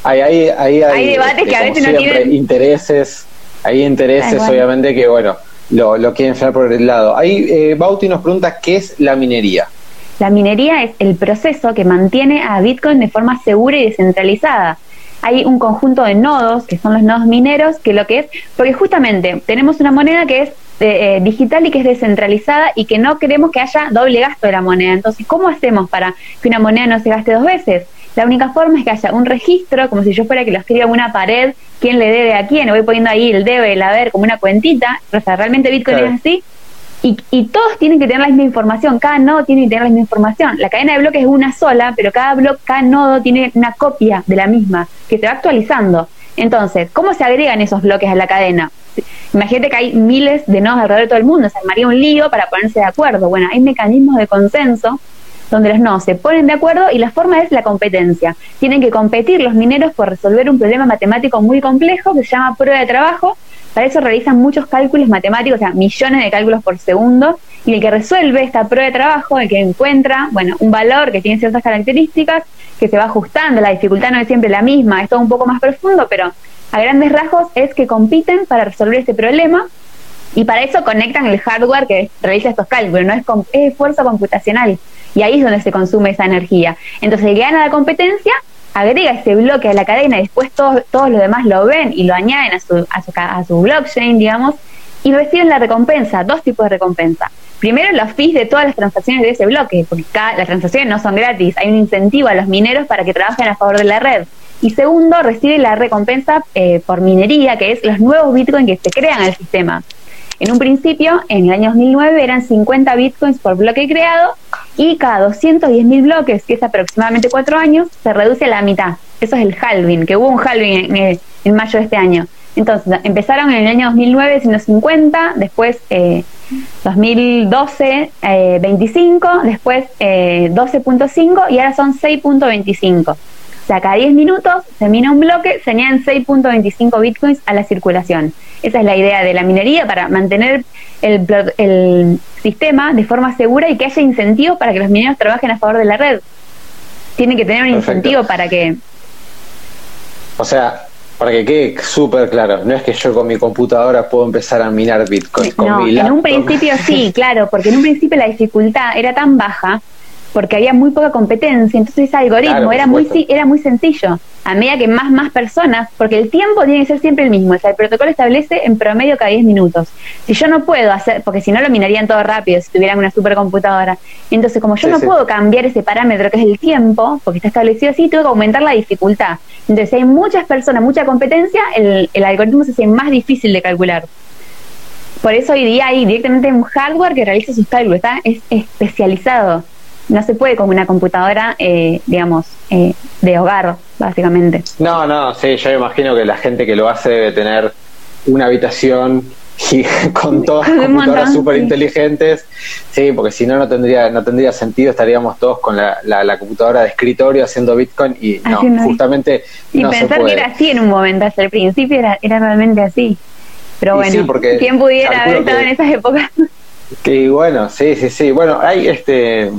hay, hay, hay, debates que a veces no tienen... Intereses, hay intereses obviamente que, bueno, lo, lo quieren frenar por el lado. Ahí eh, Bauti nos pregunta qué es la minería. La minería es el proceso que mantiene a Bitcoin de forma segura y descentralizada. Hay un conjunto de nodos, que son los nodos mineros, que lo que es, porque justamente tenemos una moneda que es eh, digital y que es descentralizada y que no queremos que haya doble gasto de la moneda. Entonces, ¿cómo hacemos para que una moneda no se gaste dos veces? La única forma es que haya un registro, como si yo fuera que lo escriba en una pared, quién le debe a quién, voy poniendo ahí el debe, el haber, como una cuentita, o sea, realmente Bitcoin es así, y, y, todos tienen que tener la misma información, cada nodo tiene que tener la misma información. La cadena de bloques es una sola, pero cada bloque, cada nodo tiene una copia de la misma, que se va actualizando. Entonces, ¿cómo se agregan esos bloques a la cadena? Imagínate que hay miles de nodos alrededor de todo el mundo, se armaría un lío para ponerse de acuerdo. Bueno, hay mecanismos de consenso donde los nodos se ponen de acuerdo y la forma es la competencia. Tienen que competir los mineros por resolver un problema matemático muy complejo que se llama prueba de trabajo. Para eso realizan muchos cálculos matemáticos, o sea, millones de cálculos por segundo, y el que resuelve esta prueba de trabajo, el que encuentra, bueno, un valor que tiene ciertas características, que se va ajustando, la dificultad no es siempre la misma, es todo un poco más profundo, pero a grandes rasgos es que compiten para resolver este problema y para eso conectan el hardware que realiza estos cálculos, no es, es esfuerzo computacional y ahí es donde se consume esa energía. Entonces el gana la competencia agrega ese bloque a la cadena y después todos, todos los demás lo ven y lo añaden a su, a su, a su blockchain, digamos, y reciben la recompensa, dos tipos de recompensa. Primero, los fees de todas las transacciones de ese bloque, porque las transacciones no son gratis, hay un incentivo a los mineros para que trabajen a favor de la red. Y segundo, recibe la recompensa eh, por minería, que es los nuevos bitcoins que se crean el sistema. En un principio, en el año 2009, eran 50 bitcoins por bloque creado y cada 210.000 bloques, que es aproximadamente cuatro años, se reduce a la mitad. Eso es el halving, que hubo un halving en, en mayo de este año. Entonces, empezaron en el año 2009 siendo 50, después eh, 2012 eh, 25, después eh, 12.5 y ahora son 6.25. Cada 10 minutos se mina un bloque, se añaden 6.25 bitcoins a la circulación. Esa es la idea de la minería para mantener el, el sistema de forma segura y que haya incentivos para que los mineros trabajen a favor de la red. Tienen que tener un incentivo para que... O sea, para que quede súper claro, no es que yo con mi computadora puedo empezar a minar Bitcoin. Con no, en un principio sí, claro, porque en un principio la dificultad era tan baja porque había muy poca competencia, entonces ese algoritmo era muy era muy sencillo. A medida que más más personas, porque el tiempo tiene que ser siempre el mismo, o sea, el protocolo establece en promedio cada 10 minutos. Si yo no puedo hacer, porque si no lo minarían todo rápido si tuvieran una supercomputadora. Entonces, como yo no puedo cambiar ese parámetro que es el tiempo, porque está establecido así, tengo que aumentar la dificultad. Entonces, si hay muchas personas, mucha competencia, el, el algoritmo se hace más difícil de calcular. Por eso hoy día hay directamente un hardware que realiza sus cálculos, está es especializado no se puede con una computadora, eh, digamos, eh, de hogar, básicamente. No, no, sí, yo imagino que la gente que lo hace debe tener una habitación y con todas computadoras súper inteligentes. Sí. porque si no, no tendría, no tendría sentido, estaríamos todos con la, la, computadora de escritorio haciendo Bitcoin y no, justamente. Y pensar que era así en un momento, hasta el principio era, era realmente así. Pero bueno, ¿quién pudiera haber estado en esas épocas? Que bueno, sí, sí, sí. Bueno, hay este.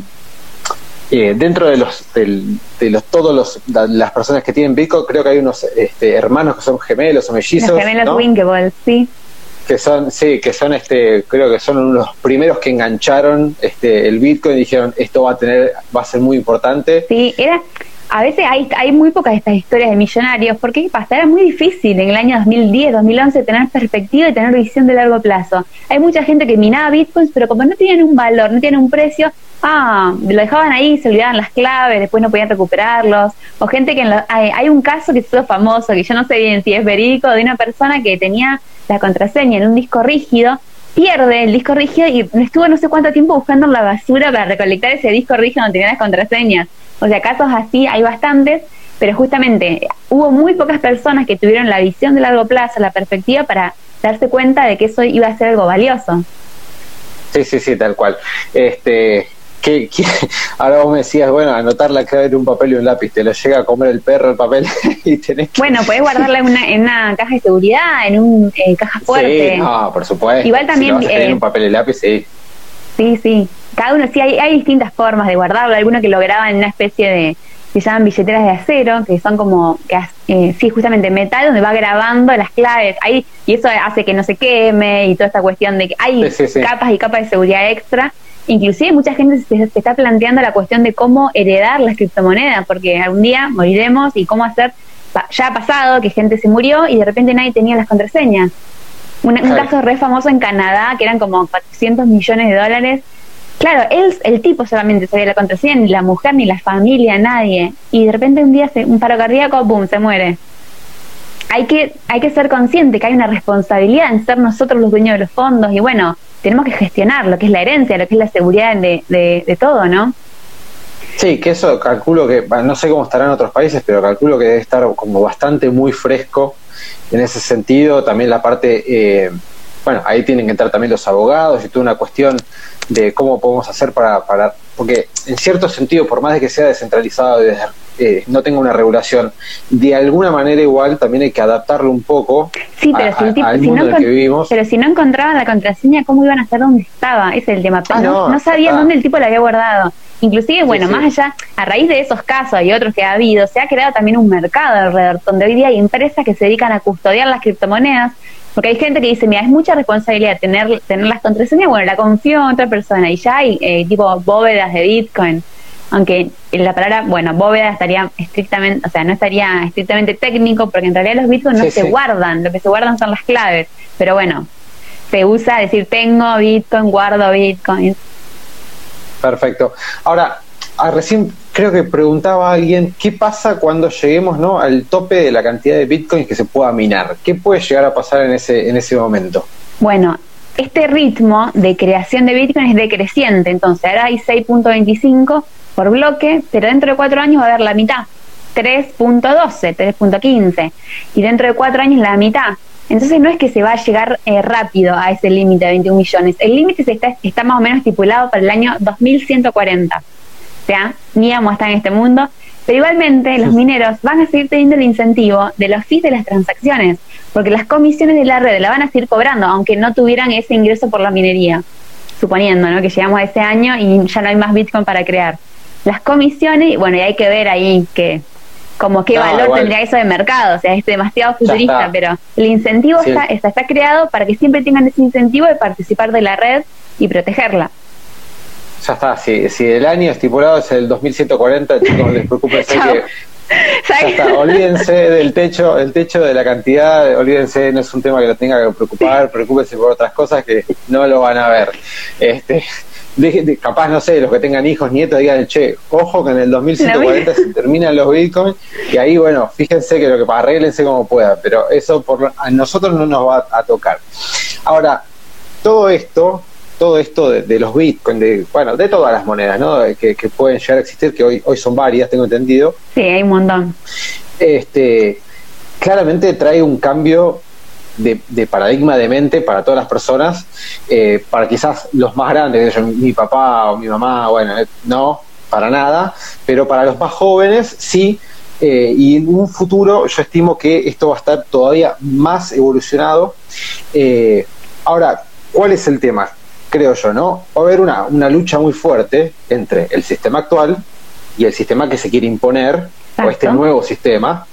Eh, dentro de los, de los todos los las personas que tienen Bitcoin creo que hay unos este, hermanos que son gemelos o mellizos los gemelos Winkable sí. Que son sí que son este creo que son unos primeros que engancharon este el Bitcoin y dijeron esto va a tener va a ser muy importante. Sí era a veces hay, hay muy pocas de estas historias de millonarios, porque pasa? Era muy difícil en el año 2010, 2011 tener perspectiva y tener visión de largo plazo. Hay mucha gente que minaba bitcoins, pero como no tenían un valor, no tienen un precio, ah, lo dejaban ahí, se olvidaban las claves, después no podían recuperarlos. O gente que hay, hay, un caso que es todo famoso, que yo no sé bien si es verídico, de una persona que tenía la contraseña en un disco rígido pierde el disco rígido y estuvo no sé cuánto tiempo buscando en la basura para recolectar ese disco rígido donde tenía las contraseñas. O sea, casos así hay bastantes, pero justamente hubo muy pocas personas que tuvieron la visión de largo plazo, la perspectiva para darse cuenta de que eso iba a ser algo valioso. Sí, sí, sí, tal cual. Este, que, ahora vos me decías, bueno, anotar la clave en un papel y un lápiz, te lo llega a comer el perro el papel y tenés Bueno, podés guardarla en una, en una caja de seguridad, en un eh, caja fuerte. Sí, no, por supuesto. Igual también... Si eh, un papel y lápiz, sí. Sí, sí. Cada uno, sí, hay, hay distintas formas de guardarlo. Algunos que lo graban en una especie de, se llaman billeteras de acero, que son como, que eh, sí, justamente metal, donde va grabando las claves. Ahí, y eso hace que no se queme y toda esta cuestión de que hay capas y capas de seguridad extra. Inclusive mucha gente se, está planteando la cuestión de cómo heredar las criptomonedas, porque algún día moriremos y cómo hacer. Ya ha pasado que gente se murió y de repente nadie tenía las contraseñas. Un, caso re famoso en Canadá, que eran como 400 millones de dólares. Claro, él, el tipo solamente sabía la contraseña, ni la mujer, ni la familia, nadie. Y de repente un día, se, un paro cardíaco, ¡boom!, se muere. Hay que, hay que ser consciente que hay una responsabilidad en ser nosotros los dueños de los fondos y bueno, tenemos que gestionar lo que es la herencia, lo que es la seguridad de, de, de todo, ¿no? Sí, que eso calculo que, no sé cómo estará en otros países, pero calculo que debe estar como bastante muy fresco en ese sentido. También la parte, eh, bueno, ahí tienen que entrar también los abogados y toda una cuestión de cómo podemos hacer para, para porque en cierto sentido, por más de que sea descentralizado y eh, no tenga una regulación, de alguna manera igual también hay que adaptarlo un poco sí, pero si al mundo no en el que vivimos. Pero si no encontraban la contraseña, ¿cómo iban a saber dónde estaba? Ese es el tema. Ah, no, sabían dónde el tipo la había guardado. Inclusive, bueno, más allá, a raíz de esos casos y otros que ha habido, se ha creado también un mercado alrededor, donde hoy día hay empresas que se dedican a custodiar las criptomonedas, porque hay gente que dice, mira, es mucha responsabilidad tener, tener las contraseñas, bueno, la confío en otra persona, y ya hay eh, tipo bóvedas de Bitcoin, aunque la palabra, bueno, bóveda estaría estrictamente, o sea, no estaría estrictamente técnico, porque en realidad los Bitcoin no se guardan, lo que se guardan son las claves, pero bueno, se usa decir tengo Bitcoin, guardo Bitcoin. Perfecto. Ahora, ah, recién creo que preguntaba alguien, ¿qué pasa cuando lleguemos ¿no? al tope de la cantidad de bitcoins que se pueda minar? ¿Qué puede llegar a pasar en ese, en ese momento? Bueno, este ritmo de creación de bitcoin es decreciente, entonces ahora hay 6.25 por bloque, pero dentro de cuatro años va a haber la mitad, 3.12, 3.15, y dentro de cuatro años la mitad. Entonces no es que se va a llegar eh, rápido a ese límite de 21 millones. El límite está, está más o menos estipulado para el año 2140. O sea, ni vamos a estar en este mundo. Pero igualmente los mineros van a seguir teniendo el incentivo de los fees de las transacciones, porque las comisiones de la red la van a seguir cobrando, aunque no tuvieran ese ingreso por la minería. Suponiendo ¿no? que llegamos a ese año y ya no hay más Bitcoin para crear. Las comisiones, bueno, y hay que ver ahí que como qué valor tendría eso de mercado, o sea, es demasiado futurista, pero el incentivo está, está, está creado para que siempre tengan ese incentivo de participar de la red y protegerla. Ya está, si, si el año estipulado es el 2140, chicos, no les preocupe, sé que olvídense del techo, el techo de la cantidad, olvídense, no es un tema que lo tenga que preocupar, preocúpense por otras cosas que no lo van a ver. Este, de, capaz, no sé, los que tengan hijos, nietos, digan, che, ojo que en el 2140 se terminan los bitcoins y ahí, bueno, fíjense que lo que arreglense como puedan, pero eso por, a nosotros no nos va a tocar. Ahora, todo esto, todo esto de, los bitcoins, de, bueno, de todas las monedas, ¿no? Que, que, pueden llegar a existir, que hoy, hoy son varias, tengo entendido. Sí, hay un montón. Este, claramente trae un cambio de, paradigma de mente para todas las personas, eh, para quizás los más grandes, mi papá o mi mamá, bueno, eh, no, para nada, pero para los más jóvenes sí, eh, y en un futuro yo estimo que esto va a estar todavía más evolucionado. ahora, ¿cuál es el tema? Creo yo, ¿no? Va a haber una, una lucha muy fuerte entre el sistema actual y el sistema que se quiere imponer, o este nuevo sistema,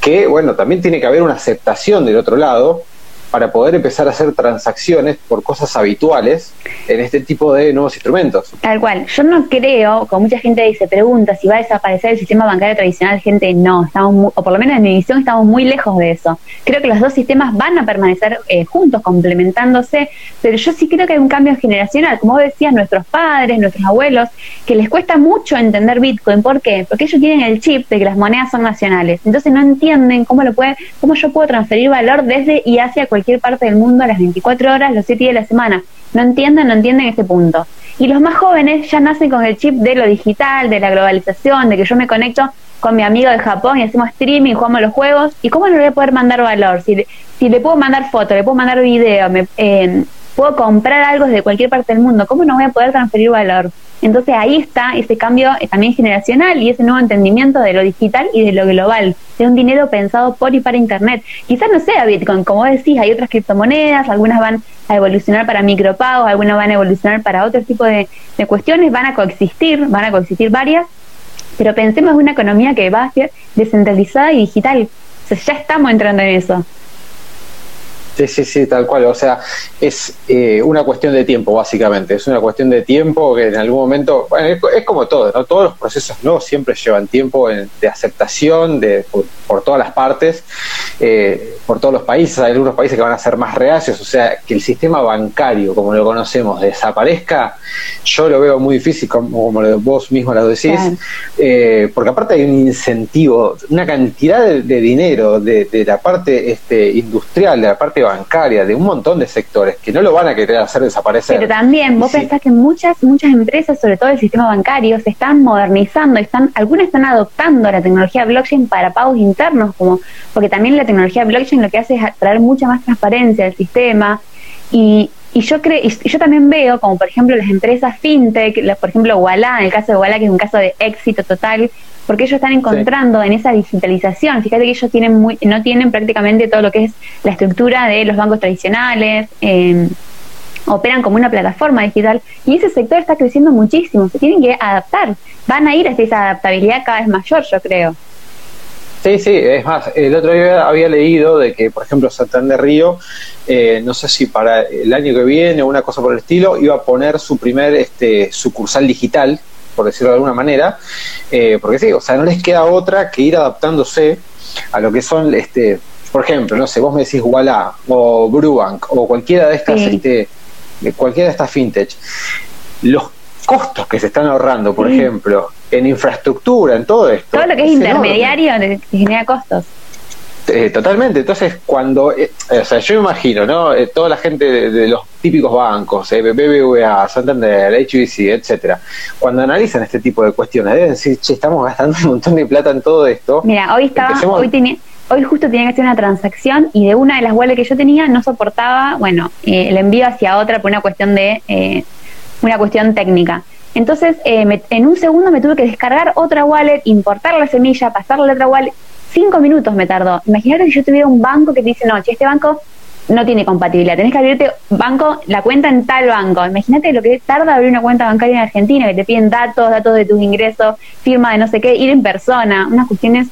que, bueno, también tiene que haber una aceptación del otro lado, para poder empezar a hacer transacciones por cosas habituales en este tipo de nuevos instrumentos. Tal cual. Yo no creo, como mucha gente se pregunta si va a desaparecer el sistema bancario tradicional, gente, no, estamos o por lo menos en mi visión estamos muy lejos de eso. Creo que los dos sistemas van a permanecer eh, juntos, complementándose, pero yo sí creo que hay un cambio generacional, como decías, nuestros padres, nuestros abuelos, que les cuesta mucho entender Bitcoin. ¿Por qué? Porque ellos tienen el chip de que las monedas son nacionales. Entonces no entienden cómo lo puede, cómo yo puedo transferir valor desde y hacia cualquier parte del mundo a las 24 horas, los 7 días de la semana. No entienden, no entienden este punto. Y los más jóvenes ya nacen con el chip de lo digital, de la globalización, de que yo me conecto con mi amigo de Japón y hacemos streaming, jugamos los juegos. ¿Y cómo no voy a poder mandar valor? Si le, si le puedo mandar fotos, le puedo mandar video, me, eh, puedo comprar algo desde cualquier parte del mundo, ¿cómo no voy a poder transferir valor? Entonces ahí está ese cambio eh, también generacional y ese nuevo entendimiento de lo digital y de lo global, de un dinero pensado por y para Internet. Quizás no sea Bitcoin, como decís, hay otras criptomonedas, algunas van a evolucionar para micropagos, algunas van a evolucionar para otro tipo de, de cuestiones, van a coexistir, van a coexistir varias, pero pensemos en una economía que va a ser descentralizada y digital. O sea, ya estamos entrando en eso. Sí, sí, sí, tal cual. O sea, es eh, una cuestión de tiempo, básicamente. Es una cuestión de tiempo que en algún momento, bueno, es, como todo, ¿no? Todos los procesos no siempre llevan tiempo de aceptación de, por, todas las partes, eh, por todos los países. Hay algunos países que van a ser más reacios. O sea, que el sistema bancario, como lo conocemos, desaparezca, yo lo veo muy difícil, como, como vos mismo lo decís, eh, porque aparte hay un incentivo, una cantidad de, dinero de, de, la parte este, industrial, de la parte bancaria, de un montón de sectores que no lo van a querer hacer desaparecer. Pero también vos pensás que muchas, muchas empresas, sobre todo el sistema bancario, se están modernizando, están, algunas están adoptando la tecnología blockchain para pagos internos, como, porque también la tecnología blockchain lo que hace es traer mucha más transparencia al sistema y, y yo creo, y yo también veo como por ejemplo las empresas fintech, por ejemplo Walla, en el caso de Walla que es un caso de éxito total, porque ellos están encontrando en esa digitalización. Fíjate que ellos tienen muy, no tienen prácticamente todo lo que es la estructura de los bancos tradicionales. Em, operan como una plataforma digital y ese sector está creciendo muchísimo, se tienen que adaptar, van a ir hacia esa adaptabilidad cada vez mayor, yo creo. Sí, sí, es más, el otro día había leído de que, por ejemplo, Santander Río, eh, no sé si para el año que viene o una cosa por el estilo, iba a poner su primer este, sucursal digital, por decirlo de alguna manera, eh, porque sí, o sea, no les queda otra que ir adaptándose a lo que son, este, por ejemplo, no sé, vos me decís Walla o Brubank o cualquiera de estas, este, cualquiera de estas fintech, los costos que se están ahorrando, por ejemplo, en infraestructura, en todo esto. Todo lo que es, intermediario genera costos. Eh, totalmente. Entonces, cuando, eh, o sea, yo me imagino, ¿no? Eh, toda la gente de, los típicos bancos, BBVA, Santander, HBC, etcétera, cuando analizan este tipo de cuestiones, deben decir, che, estamos gastando un montón de plata en todo esto. Mira, hoy estaba, hoy tenía, hoy justo tenía que hacer una transacción y de una de las wallets que yo tenía no soportaba, bueno, el envío hacia otra por una cuestión de, una cuestión técnica. Entonces, en un segundo me tuve que descargar otra wallet, importar la semilla, pasarla a otra wallet cinco minutos me tardó. Imagínate si yo tuviera un banco que te dice, no, este banco no tiene compatibilidad, tenés que abrirte banco, la cuenta en tal banco. Imagínate lo que tarda abrir una cuenta bancaria en Argentina, que te piden datos, datos de tus ingresos, firma de no sé qué, ir en persona, unas cuestiones.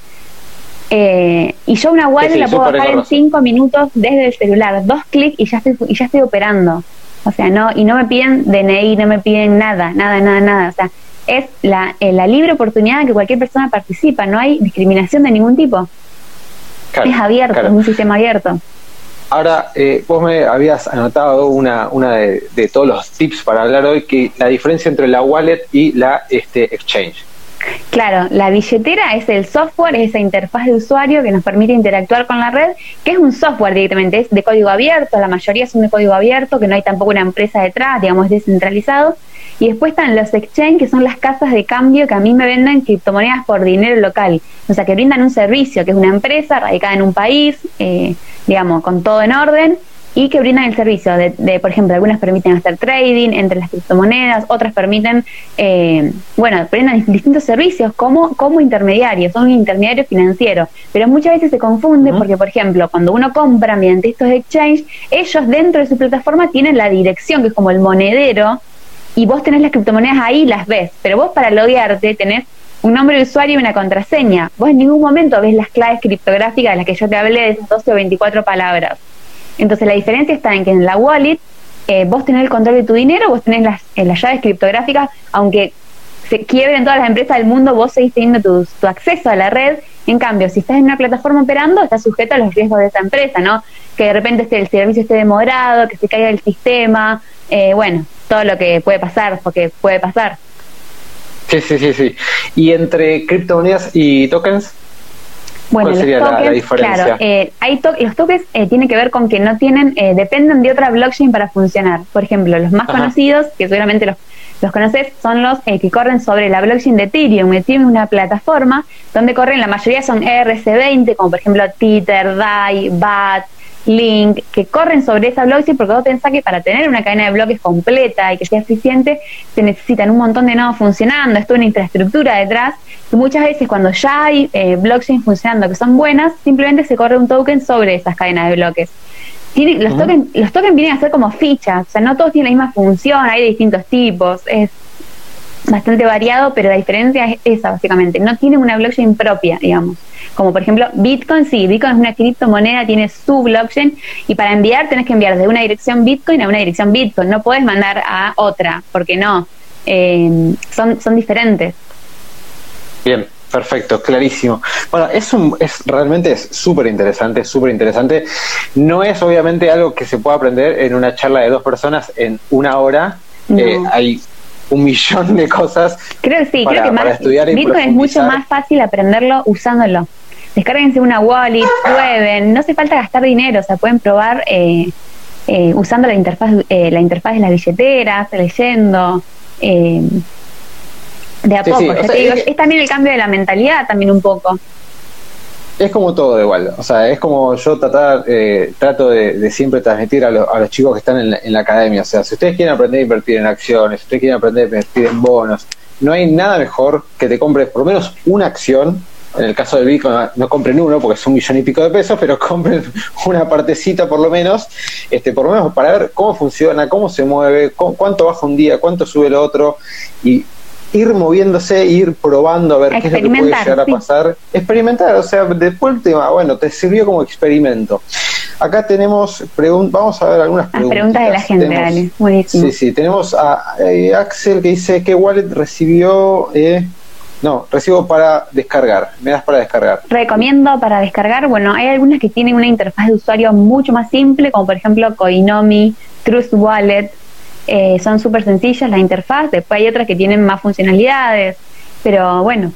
Eh, y yo una wallet la puedo bajar en cinco minutos desde el celular, dos clics y ya estoy y ya estoy operando. O sea, no y no me piden DNI, no me piden nada, nada, nada, nada. O sea, es la, eh, la libre oportunidad en que cualquier persona participa, no hay discriminación de ningún tipo. es abierto, es un sistema abierto. Ahora, eh, vos me habías anotado una, una de, de, todos los tips para hablar hoy, que la diferencia entre la wallet y la este, exchange. Claro, la billetera es el software, es esa interfaz de usuario que nos permite interactuar con la red, que es un software directamente, es de código abierto, la mayoría son de código abierto, que no hay tampoco una empresa detrás, digamos, es descentralizado. Y después están los exchange, que son las casas de cambio que a mí me venden criptomonedas por dinero local. O sea, que brindan un servicio, que es una empresa radicada en un país, eh, digamos, con todo en orden y que brindan el servicio. De, por ejemplo, algunas permiten hacer trading entre las criptomonedas, otras permiten, eh, bueno, brindan distintos servicios como, como intermediarios, son un intermediario financiero, pero muchas veces se confunde porque, por ejemplo, cuando uno compra mediante estos exchange, ellos dentro de su plataforma tienen la dirección, que es como el monedero, y vos tenés las criptomonedas ahí las ves, pero vos para loguearte tenés un nombre de usuario y una contraseña. Vos en ningún momento ves las claves criptográficas de las que yo te hablé de esas 12 o 24 palabras. Entonces la diferencia está en que en la wallet eh, vos tenés el control de tu dinero, vos tenés las, eh, las llaves criptográficas, aunque se quiebren todas las empresas del mundo, vos seguís teniendo tu, tu, acceso a la red. En cambio, si estás en una plataforma operando, estás sujeto a los riesgos de esa empresa, ¿no? Que de repente el servicio esté demorado, que se caiga el sistema, eh, bueno, todo lo que puede pasar, porque puede pasar. Sí, sí, sí, sí. ¿Y entre criptomonedas y tokens? Bueno, los tokens, claro, eh, hay los tokens eh, tienen que ver con que no tienen, eh, dependen de otra blockchain para funcionar. Por ejemplo, los más conocidos, que seguramente los, los conoces, son los eh, que corren sobre la blockchain de Ethereum. Ethereum es una plataforma donde corren, la mayoría son ERC20, como por ejemplo Tether, DAI, BAT, Link, que corren sobre esa blockchain, porque vos pensás que para tener una cadena de bloques completa y que sea eficiente, se necesitan un montón de nodos funcionando, esto es una infraestructura detrás, y muchas veces cuando ya hay eh, blockchain funcionando que son buenas, simplemente se corre un token sobre esas cadenas de bloques. los, tokens, los tokens vienen a ser como fichas, o sea, no todos tienen la misma función, hay de distintos tipos, es bastante variado, pero la diferencia es esa, básicamente. No tienen una blockchain propia, digamos. Como por ejemplo Bitcoin, sí, Bitcoin es una criptomoneda, tiene su blockchain y para enviar tenés que enviar de una dirección Bitcoin a una dirección Bitcoin. No puedes mandar a otra, porque no. Eh, son, son diferentes. Bien, Perfecto, clarísimo. Bueno, es, un, es realmente es súper interesante, súper interesante. No es obviamente algo que se pueda aprender en una charla de dos personas en una hora. Eh, hay un millón de cosas. Creo que sí, creo que más, Bitcoin es mucho más fácil aprenderlo usándolo. Descárguense una wallet, prueben, no hace falta gastar dinero, o sea, pueden probar eh, eh, usando la interfaz, eh, la interfaz de las billeteras, leyendo. de a poco, es también el cambio de la mentalidad, también un poco es como todo igual, o sea, es como yo tratar, eh, trato de, siempre transmitir a, los chicos que están en la, academia, o sea, si ustedes quieren aprender a invertir en acciones, si ustedes quieren aprender a invertir en bonos, no hay nada mejor que te compres por lo menos una acción, en el caso del Bitcoin no compren uno porque es un millón y pico de pesos, pero compren una partecita por lo menos, este, por lo menos para ver cómo funciona, cómo se mueve, cuánto baja un día, cuánto sube el otro, y ir moviéndose, ir probando a ver qué es lo que puede llegar a pasar. Experimentar, o sea, después tema, bueno, te sirvió como experimento. Acá tenemos, vamos a ver algunas preguntas. preguntas de la gente, dale, buenísimo. Sí, sí, tenemos a eh, Axel que dice, ¿qué wallet recibió? Eh, no, recibo para descargar. Me das para descargar. Recomiendo para descargar. Bueno, hay algunas que tienen una interfaz de usuario mucho más simple, como por ejemplo Coinomi, Trust Wallet, eh, son súper sencillas la interfaz, después hay otras que tienen más funcionalidades, pero bueno,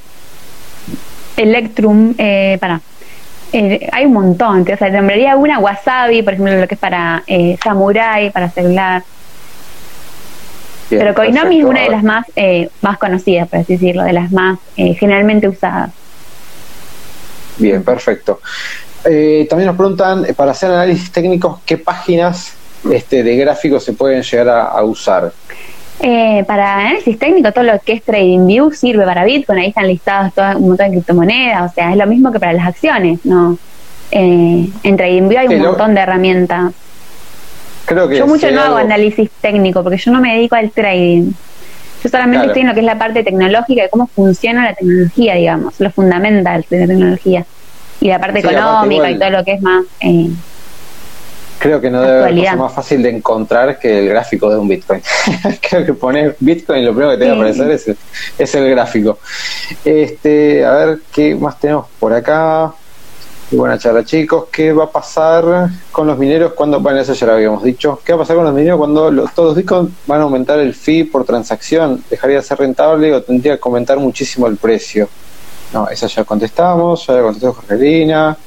Electrum, eh, para, eh, hay un montón, o sea, nombraría una Wasabi, por ejemplo, lo que es para eh, Samurai, para celular. pero Koinomi es una de las más, más conocidas, por así decirlo, de las más generalmente usadas. Bien, perfecto. también nos preguntan, para hacer análisis técnicos, ¿qué páginas este, de gráficos se pueden llegar a, usar? Eh, para análisis técnico, todo lo que es TradingView sirve para Bitcoin, ahí están listadas todas un montón de criptomonedas, o sea, es lo mismo que para las acciones, ¿no? Eh, en TradingView hay un montón de herramientas. Creo que yo mucho no hago análisis técnico porque yo no me dedico al trading. Yo solamente estoy en lo que es la parte tecnológica de cómo funciona la tecnología, digamos, lo fundamental de la tecnología. Y la parte económica y todo lo que es más eh, Creo que no debe ser más fácil de encontrar que el gráfico de un Bitcoin. Creo que poner Bitcoin lo primero que te va a aparecer es el, es el gráfico. Este, a ver qué más tenemos por acá. buena charla, chicos. ¿Qué va a pasar con los mineros cuando, bueno, eso ya lo habíamos dicho. ¿Qué va a pasar con los mineros cuando los, todos los Bitcoin van a aumentar el fee por transacción? ¿Dejaría de ser rentable o tendría que aumentar muchísimo el precio? No, esa ya contestamos, ya contestó Jorgelina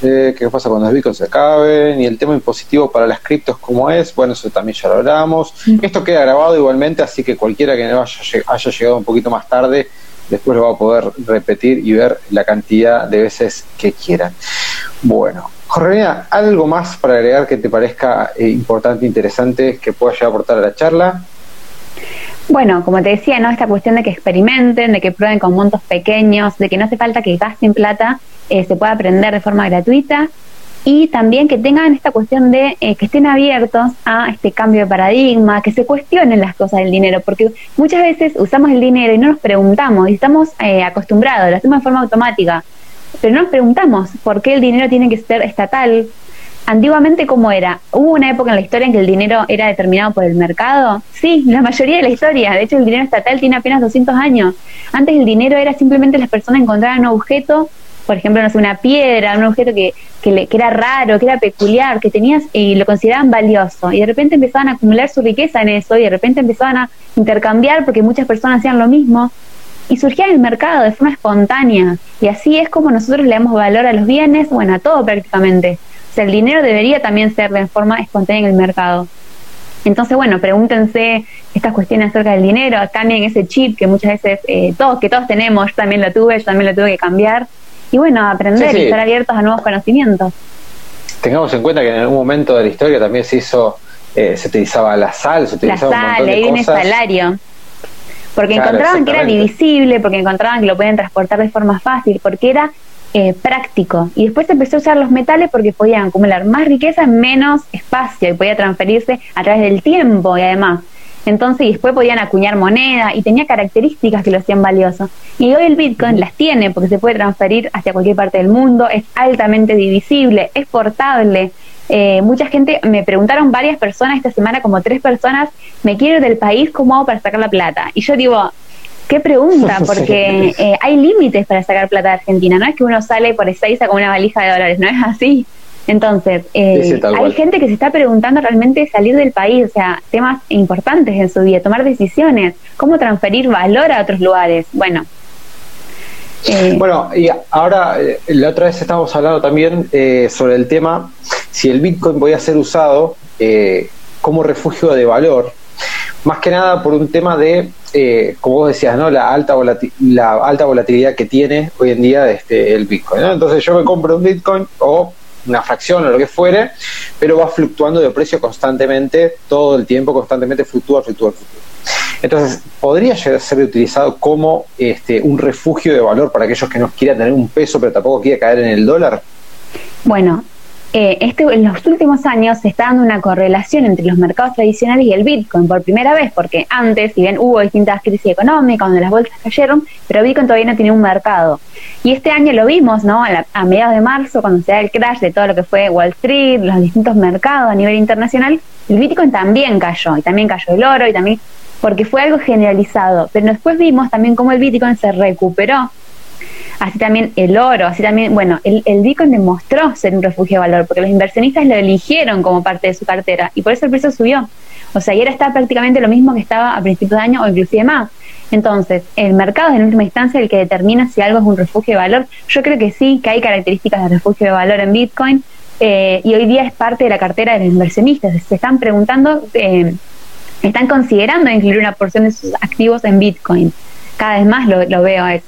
qué pasa cuando los bitcoins se acaben y el tema impositivo para las criptos como es, bueno, eso también ya lo hablamos. Esto queda grabado igualmente, así que cualquiera que no haya, llegado un poquito más tarde, después lo va a poder repetir y ver la cantidad de veces que quieran. Bueno, Jorgelina, ¿algo más para agregar que te parezca eh, importante, interesante, que pueda llegar a aportar a la charla? Bueno, como te decía, ¿no? Esta cuestión de que experimenten, de que prueben con montos pequeños, de que no hace falta que gasten plata, eh, se pueda aprender de forma gratuita y también que tengan esta cuestión de eh, que estén abiertos a este cambio de paradigma, que se cuestionen las cosas del dinero, porque muchas veces usamos el dinero y no nos preguntamos, y estamos eh, acostumbrados, lo hacemos de forma automática, pero no nos preguntamos por qué el dinero tiene que ser estatal. Antiguamente, ¿cómo era? ¿Hubo una época en la historia en que el dinero era determinado por el mercado? Sí, la mayoría de la historia. De hecho, el dinero estatal tiene apenas 200 años. Antes el dinero era simplemente las personas encontraban un objeto por ejemplo, no sé, una piedra, un objeto que, que, era raro, que era peculiar, que tenías y lo consideraban valioso. Y de repente empezaban a acumular su riqueza en eso y de repente empezaban a intercambiar porque muchas personas hacían lo mismo. Y surgía en el mercado de forma espontánea. Y así es como nosotros le damos valor a los bienes, bueno, a todo prácticamente. O sea, el dinero debería también ser de forma espontánea en el mercado. Entonces, bueno, pregúntense estas cuestiones acerca del dinero, cambien ese chip que muchas veces eh, todos, que todos tenemos, yo también lo tuve, yo también lo tuve que cambiar, y bueno, aprender y estar abiertos a nuevos conocimientos. Tengamos en cuenta que en algún momento de la historia también se hizo, eh, se utilizaba la sal, se utilizaba la sal, un montón salario. Porque encontraban que era divisible, porque encontraban que lo podían transportar de forma fácil, porque era eh, práctico. Y después empezó a usar los metales porque podían acumular más riqueza en menos espacio y podía transferirse a través del tiempo y además entonces, después podían acuñar moneda y tenía características que lo hacían valioso. Y hoy el Bitcoin las tiene porque se puede transferir hacia cualquier parte del mundo, es altamente divisible, es portable. Eh, mucha gente, me preguntaron varias personas esta semana, como tres personas, me quiero ir del país, ¿cómo hago para sacar la plata? Y yo digo, ¿qué pregunta? Porque eh, hay límites para sacar plata de Argentina, no es que uno sale por esa y saca una valija de dólares, no es así. Entonces, eh, hay gente que se está preguntando realmente salir del país, o sea, temas importantes en su vida, tomar decisiones, cómo transferir valor a otros lugares. Bueno. Eh, bueno, y ahora, eh, la otra vez estábamos hablando también sobre el tema si el Bitcoin podía ser usado como refugio de valor, más que nada por un tema de, como vos decías, ¿no? la, alta la alta volatilidad que tiene hoy en día este, el Bitcoin. Entonces yo me compro un Bitcoin o una fracción o lo que fuere, pero va fluctuando de precio constantemente, todo el tiempo, constantemente fluctúa, fluctúa, fluctúa. Entonces, ¿podría ser utilizado como este, un refugio de valor para aquellos que no quieran tener un peso, pero tampoco quiera caer en el dólar? Bueno, eh, este, en los últimos años se está dando una correlación entre los mercados tradicionales y el Bitcoin por primera vez, porque antes, si bien hubo distintas crisis económicas donde las bolsas cayeron, pero Bitcoin todavía no tenía un mercado. Y este año lo vimos, ¿no? A, mediados de marzo, cuando se da el crash de todo lo que fue Wall Street, los distintos mercados a nivel internacional, el Bitcoin también cayó, y también cayó el oro, y también porque fue algo generalizado. Pero después vimos también cómo el Bitcoin se recuperó así también el oro, así también, bueno, el, Bitcoin demostró ser un refugio de valor, porque los inversionistas lo eligieron como parte de su cartera y por eso el precio subió. O sea, y ahora está prácticamente lo mismo que estaba a principios de año o inclusive más. Entonces, el mercado es en última instancia el que determina si algo es un refugio de valor. Yo creo que sí, que hay características de refugio de valor en Bitcoin eh, y hoy día es parte de la cartera de los inversionistas. Se están preguntando, eh, están considerando incluir una porción de sus activos en Bitcoin. Cada vez más lo, lo veo eso.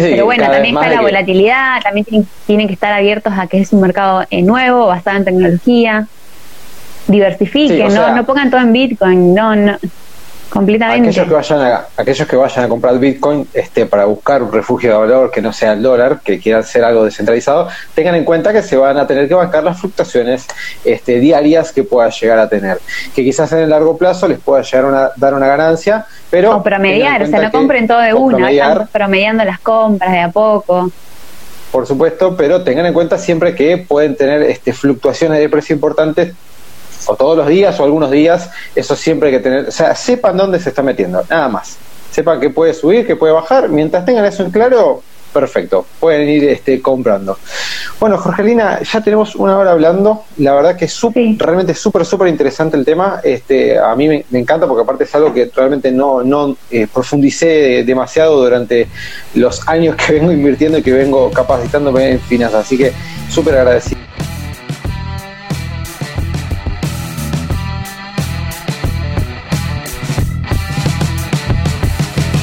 Pero bueno, también está la volatilidad, también tienen, que estar abiertos a que es un mercado eh, nuevo, basado en tecnología. Diversifiquen, no, no pongan todo en Bitcoin, no, no completamente. Aquellos que vayan a, aquellos que vayan a comprar Bitcoin este, para buscar un refugio de valor que no sea el dólar, que quieran hacer algo descentralizado, tengan en cuenta que se van a tener que bancar las fluctuaciones este, diarias que pueda llegar a tener. Que quizás en el largo plazo les pueda llegar a dar una ganancia, pero... O promediar, o sea, no compren todo de una, están promediando las compras de a poco por supuesto, pero tengan en cuenta siempre que pueden tener este, fluctuaciones de precio importantes o todos los días o algunos días, eso siempre hay que tener, o sea, sepan dónde se está metiendo, nada más. Sepan que puede subir, que puede bajar, mientras tengan eso en claro, perfecto, pueden ir este, comprando. Bueno, Jorgelina, ya tenemos una hora hablando, la verdad que es realmente súper, súper interesante el tema, este, a mí me, encanta porque aparte es algo que realmente no, no eh, profundicé demasiado durante los años que vengo invirtiendo y que vengo capacitándome en finanzas, así que súper agradecido.